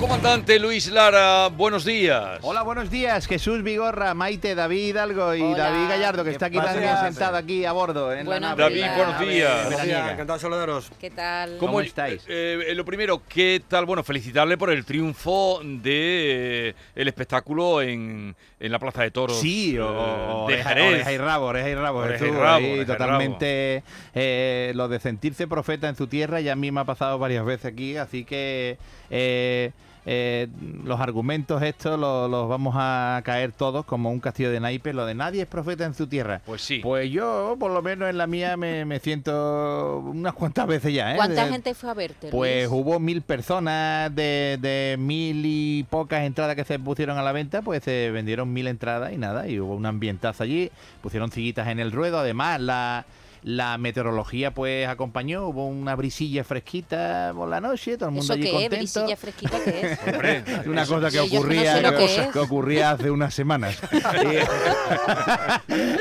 Comandante Luis Lara, buenos días. Hola, buenos días. Jesús Vigorra, Maite, David Hidalgo y Hola. David Gallardo, que ¿Qué está aquí pasa? también sentado aquí a bordo. En Buenos la nave. David, días. buenos días. encantado de saludaros. ¿Qué tal? ¿Cómo estáis? eh, eh, lo primero, ¿qué tal? Bueno, felicitarle por el triunfo de eh, el espectáculo en, en la Plaza de Toros Sí, o, o de Jerez. oreja y rabo, oreja y rabo. Oreja y rabo, ahí oreja totalmente eh, lo de sentirse profeta en su tierra ya a mí me ha pasado varias veces aquí, así que eh, los argumentos estos los, los vamos a caer todos como un castillo de naipes, lo de nadie es profeta en su tierra. Pues sí. Pues yo, por lo menos en la mía, me, me siento unas cuantas veces ya. ¿eh? ¿Cuánta De- gente fue a verte? Pues hubo mil personas de, de mil y pocas entradas que se pusieron a la venta, pues se vendieron mil entradas y nada, y hubo un ambientazo allí, pusieron sillitas en el ruedo, además la, la meteorología pues acompañó, hubo una brisilla fresquita por la noche, todo el mundo ¿Eso allí qué es? contento. ¿Brisilla fresquita qué es? Hombre, Una cosa que Sí, no ocurría, sé que, que es. que ocurría hace unas semanas.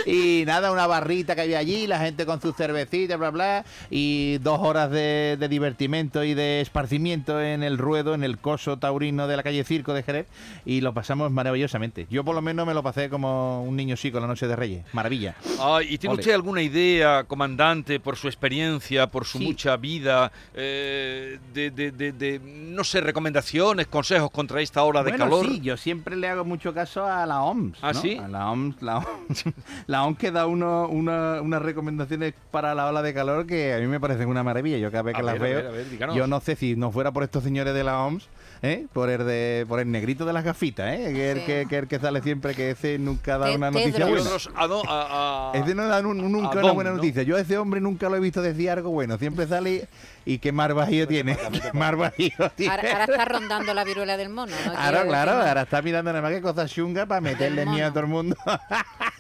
y, y nada, una barrita que había allí, la gente con sus cervecitas, bla, bla, y dos horas de, de divertimento y de esparcimiento en el ruedo, en el coso taurino de la calle Circo de Jerez, y lo pasamos maravillosamente. Yo por lo menos me lo pasé como un niño chico la noche de Reyes. Maravilla. Ah, ¿Y tiene Ole. usted alguna idea, comandante, por su experiencia, por su Sí. mucha vida, eh, de, de- de- de, no sé, recomendaciones, consejos contra esta ola de bueno, calor? sí, yo siempre le hago mucho caso a la OMS. ¿Ah, ¿no? sí? A la OMS, la OMS, la OMS que da uno, una- unas recomendaciones para la ola de calor que a mí me parecen una maravilla. Yo cada vez A que las ver, a veo, ver, a ver, díganos. yo no sé si no fuera por estos señores de la OMS, ¿eh? por el de, por el negrito de las gafitas, ¿eh? que, es el que, que es el que sale siempre, que ese nunca da una noticia buena. Ese no da nun- nunca a una Don, buena ¿no? Yo a ese hombre nunca lo he visto decir algo bueno. Siempre sale y, qué mar bajío tiene. Qué mar bajío tiene. Ahora, ahora está rondando la viruela del mono. ¿no? Claro, Quiero claro, ahora está mirando nada más que cosas chungas para meterle miedo a todo el mundo.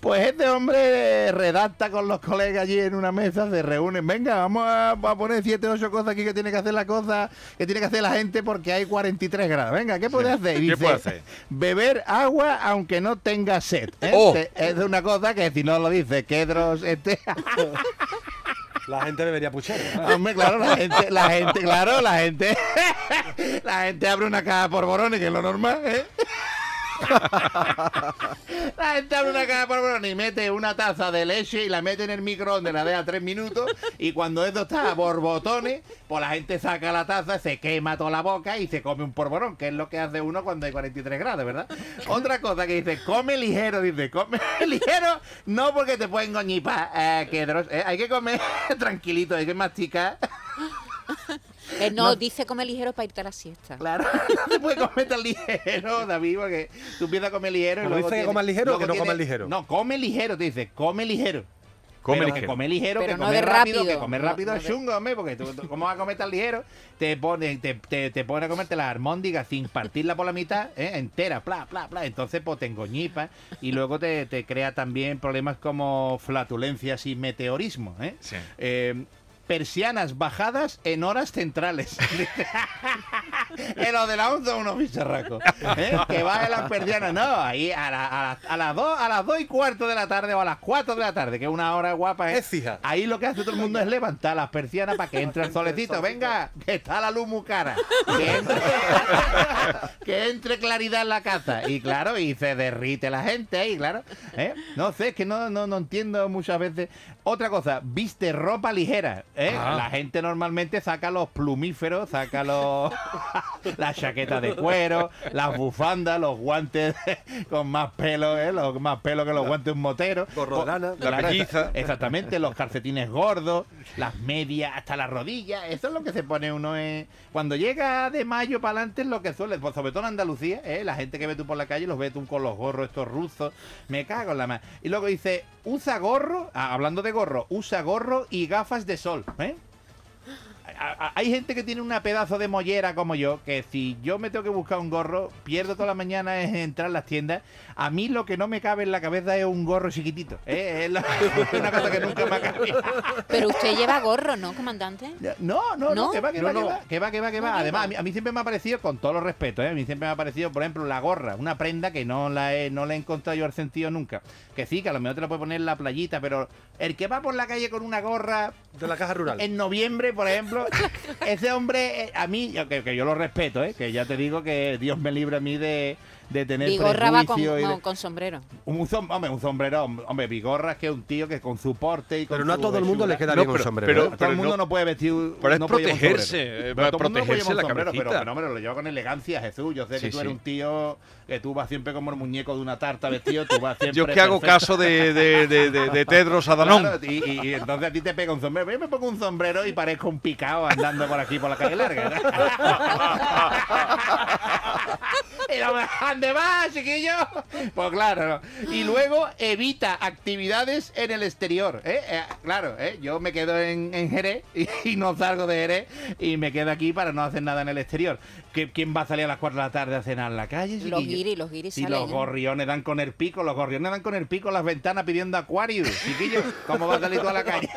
pues este hombre redacta con los colegas allí en una mesa, se reúnen, venga, vamos a, a poner siete o ocho cosas aquí que tiene que hacer la cosa, que tiene que hacer la gente porque hay 43 grados. Venga, ¿qué puede hacer? Y ¿Qué dice, puede hacer? beber agua aunque no tenga sed. ¿eh? Oh. Es una cosa que si no lo dice Kedros, este... La gente bebería puchero. Hombre, claro, la gente, la gente, claro, la gente, la gente abre una caja por borones, que es lo normal, ¿eh? La gente abre una caja por borones y mete una taza de leche y la mete en el microondas, la deja tres minutos y cuando esto está a borbotones, pues la gente saca la taza, se quema toda la boca y se come un porborón, que es lo que hace uno cuando hay 43 grados, ¿verdad? Otra cosa que dice, come ligero, dice, come ligero, no porque te pueden goñipar, eh, que eh, hay que comer tranquilito, hay que masticar. Eh, no, dice come ligero para irte a la siesta. Claro, no se puede comer tan ligero, David, porque tú empiezas a comer ligero y luego. dice que comas ligero o que no comas ligero. No, come ligero, te dice, come ligero. Come Pero que ligero. Comer ligero, Pero que no de rápido, rápido, que comer rápido no es chungo, hombre, porque tú, tú- ¿cómo vas a comer tan ligero? Te pone, te, te, te pone a comerte la armóndiga sin partirla por la mitad, ¿eh? entera, pla, pla, pla. Entonces, pues te engoñipa y luego te, te crea también problemas como flatulencias y meteorismo, ¿eh? Sí. Eh, persianas bajadas en horas centrales. en lo de la 11 unos bicharracos. ¿eh? Que baje las persianas. No, ahí a, la- a, la- a las 2 a las dos y cuarto de la tarde o a las 4 de la tarde, que es una hora guapa. ¿eh? Es fija. Ahí lo que hace todo el mundo es levantar las persianas para que entre el solecito. Venga, que está la luz muy cara. Que entre, que entre claridad en la casa. Y claro, y se derrite la gente ahí, claro. ¿eh? No sé, es que no, no, no entiendo muchas veces. Otra cosa, viste ropa ligera. ¿eh? Ah. La gente normalmente saca los plumíferos, saca los las chaquetas de cuero, las bufandas, los guantes con más pelo, ¿eh? los más pelo que los guantes de un motero. Gorro de lana. La pelliza. exa- Exactamente, los calcetines gordos, las medias hasta las rodillas. Eso es lo que se pone uno en... Cuando llega de mayo para adelante es lo que suele, pues sobre todo en Andalucía, ¿eh? la gente que ve tú por la calle los ve tú con los gorros estos rusos. Me cago en la mano. Y luego dice, usa gorro, ah, hablando de gorro, usa gorro y gafas de sol. ¿eh? Hay gente que tiene una pedazo de mollera como yo, que si yo me tengo que buscar un gorro, pierdo toda la mañana en entrar a las tiendas. A mí lo que no me cabe en la cabeza es un gorro chiquitito. ¿eh? Es, la- es una cosa que nunca me. Pero usted lleva gorro, ¿no, comandante? No, no, no, ¿No? que va, que No, va, que no. va, que va, que va, que va. No Además, a mí, a mí siempre me ha parecido, con todo los respetos, ¿eh? a mí siempre me ha parecido, por ejemplo, la gorra, una prenda que no la he, no le he encontrado yo el sentido nunca. Que sí, que a lo mejor te la puede poner en la playita, pero el que va por la calle con una gorra De la caja rural. en noviembre, por ejemplo, ese hombre, eh, a mí, que, que yo lo respeto, ¿eh? que ya te digo que Dios me libre a mí de, de tener Vigorra va con, y de- no, con sombrero. un, som- hombre, un sombrero, hombre, Vigorra es que es un tío que con su porte y con Pero no a todo el mundo le queda No, bien un pero- sombrero. pero- ¿eh? todo el mundo no- no, puede vestir. pero es no puede llevar un protegerse, no puede protegerse un la sombrero, cabecita. Pero, pero, hombre, lo lleva con elegancia, Jesús. Yo sé Sí, que tú eres sí. un tío que tú vas siempre como el muñeco de una tarta vestido. Tú vas siempre Yo es que hago caso de, de, de, de- de Tedros Adhanom. Claro, y, y- y entonces a ti te pega un sombrero. Yo me pongo un sombrero y parezco un picado andando por aquí por la calle larga. y ¿Dónde vas, chiquillo? Pues claro. ¿no? Y luego evita actividades en el exterior. ¿eh? Eh, claro, ¿eh? yo me quedo en, en Jerez y, y no salgo de Jerez y me quedo aquí para no hacer nada en el exterior. ¿Qué- ¿Quién va a salir a las 4 de la tarde a cenar en la calle? Los chiquillo? guiris, los guiris Si salen. los gorriones dan con el pico, los gorriones dan con el pico en las ventanas pidiendo acuario. Chiquillo, ¿cómo va a salir tú a la calle?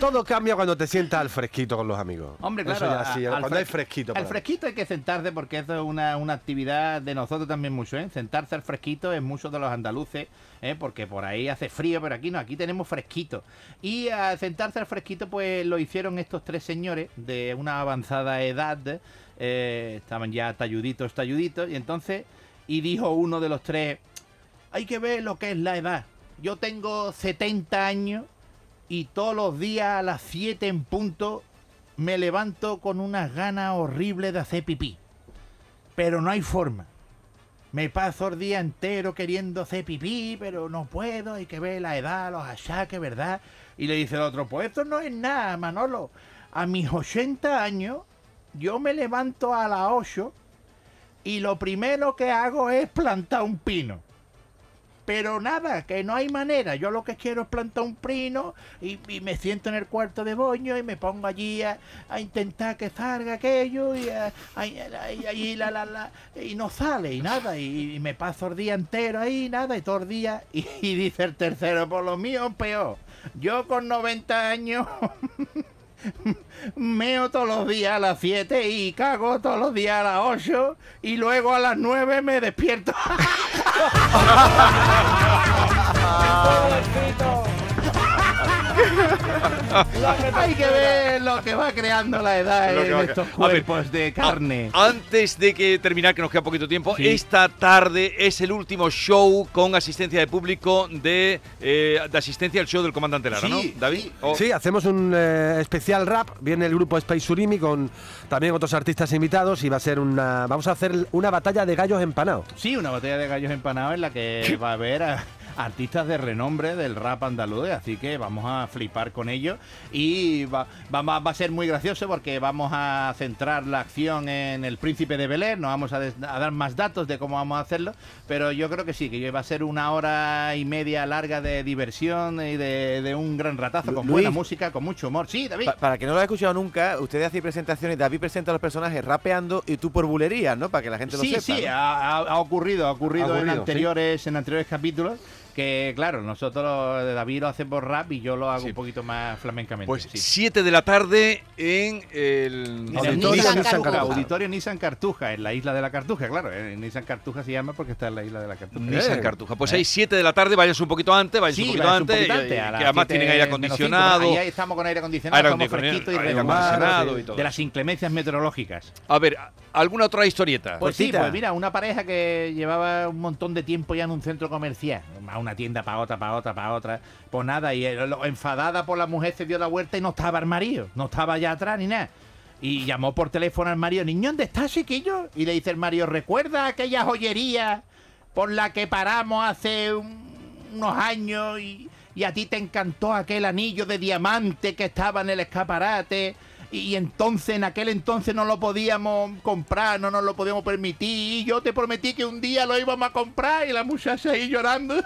Todo cambia cuando te sientas al fresquito con los amigos. Hombre, Eso claro. ya sí, a- al cuando hay fres- fresquito. Al fresquito hay que sentarse porque eso es una, una actividad de nosotros también mucho, ¿eh? Sentarse al fresquito es mucho de los andaluces, ¿eh? Porque por ahí hace frío, pero aquí no, aquí tenemos fresquito. Y a sentarse al fresquito, pues lo hicieron estos tres señores de una avanzada edad, eh, estaban ya talluditos, talluditos, y entonces, y dijo uno de los tres, hay que ver lo que es la edad. Yo tengo 70 años y todos los días a las 7 en punto me levanto con unas ganas horribles de hacer pipí. Pero no hay forma. Me paso el día entero queriendo hacer pipí, pero no puedo, hay que ver la edad, los achaques, ¿verdad? Y le dice el otro, pues esto no es nada, Manolo. A mis 80 años, yo me levanto a las 8 y lo primero que hago es plantar un pino. Pero nada, que no hay manera. Yo lo que quiero es plantar un pino y, me siento en el cuarto de boño y me pongo allí a, intentar que salga aquello y, a- y la, la, la- y no sale y nada. Y, y me paso el día entero ahí, nada, y todo el día. Y, dice el tercero, por lo mío peor. Yo con 90 años meo todos los días a las 7 y cago todos los días a las 8 y luego a las 9 me despierto. Hay que ver lo que va creando la edad en estos A ver, cuerpos de carne. A- Antes de que terminar, que nos queda poquito tiempo, Sí. esta tarde es el último show con asistencia de público de, eh, de asistencia al show del comandante Lara, Sí, ¿no, David? sí. O- Sí, hacemos un eh, especial rap. Viene el grupo Space Surimi con también otros artistas invitados y va a ser una. Vamos a hacer una batalla de gallos empanados. Sí, una botella de gallos empanados en la que va a haber a artistas de renombre del rap andaluz, así que vamos a flipar con ellos y va, va- va- va a ser muy gracioso porque vamos a centrar la acción en el príncipe de Belén, no vamos a, des- a dar más datos de cómo vamos a hacerlo, pero yo creo que sí, que va a ser una hora y media larga de diversión y de, de un gran ratazo, con buena música, con mucho humor. Sí, David. Pa- para que no lo haya escuchado nunca, ustedes hacen presentaciones, David presenta a los personajes rapeando y tú por bulería, ¿no? Para que la gente lo sí, sepa. sí, ¿no? ha, ocurrido, ha ocurrido, Ha ocurrido, en sí. anteriores, en anteriores capítulos. Que claro, nosotros David lo hace por rap y yo lo hago Sí. un poquito más flamencamente. Pues sí. 7 de la tarde en el... En el Auditorio Nissan, Nissan Cartuja. Auditorio Nissan Cartuja, en la isla de la Cartuja, claro. En Nissan Cartuja se llama porque está en la isla de la Cartuja. Nissan Eh. Cartuja. Pues ahí 7 de la tarde, vayas un poquito antes, vayas un Sí, poquito va, es un antes, poquito y- antes, y a que además tienen aire menos cinco. acondicionado. Ahí estamos con aire acondicionado, Aire estamos acondicionado, fresquitos y acondicionado y todo. de las inclemencias meteorológicas. A ver, ¿alguna otra historieta? Pues sí, pues mira, una pareja que llevaba un montón de tiempo ya en un centro comercial, a una tienda para otra, para otra, para otra, pues nada, y eh, enfadada por la mujer se dio la vuelta y no estaba el marido, no estaba allá atrás ni nada. Y llamó por teléfono al marido, niño, ¿dónde estás, chiquillo? Y le dice el marido, ¿recuerda aquella joyería por la que paramos hace un- unos años y, y a ti te encantó aquel anillo de diamante que estaba en el escaparate? Y entonces, en aquel entonces no lo podíamos comprar, no nos lo podíamos permitir. Y yo te prometí que un día lo íbamos a comprar. Y la muchacha ahí llorando.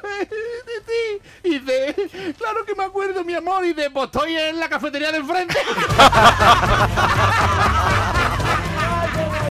Y dice, claro que me acuerdo, mi amor. Y dice, pues estoy en la cafetería de enfrente.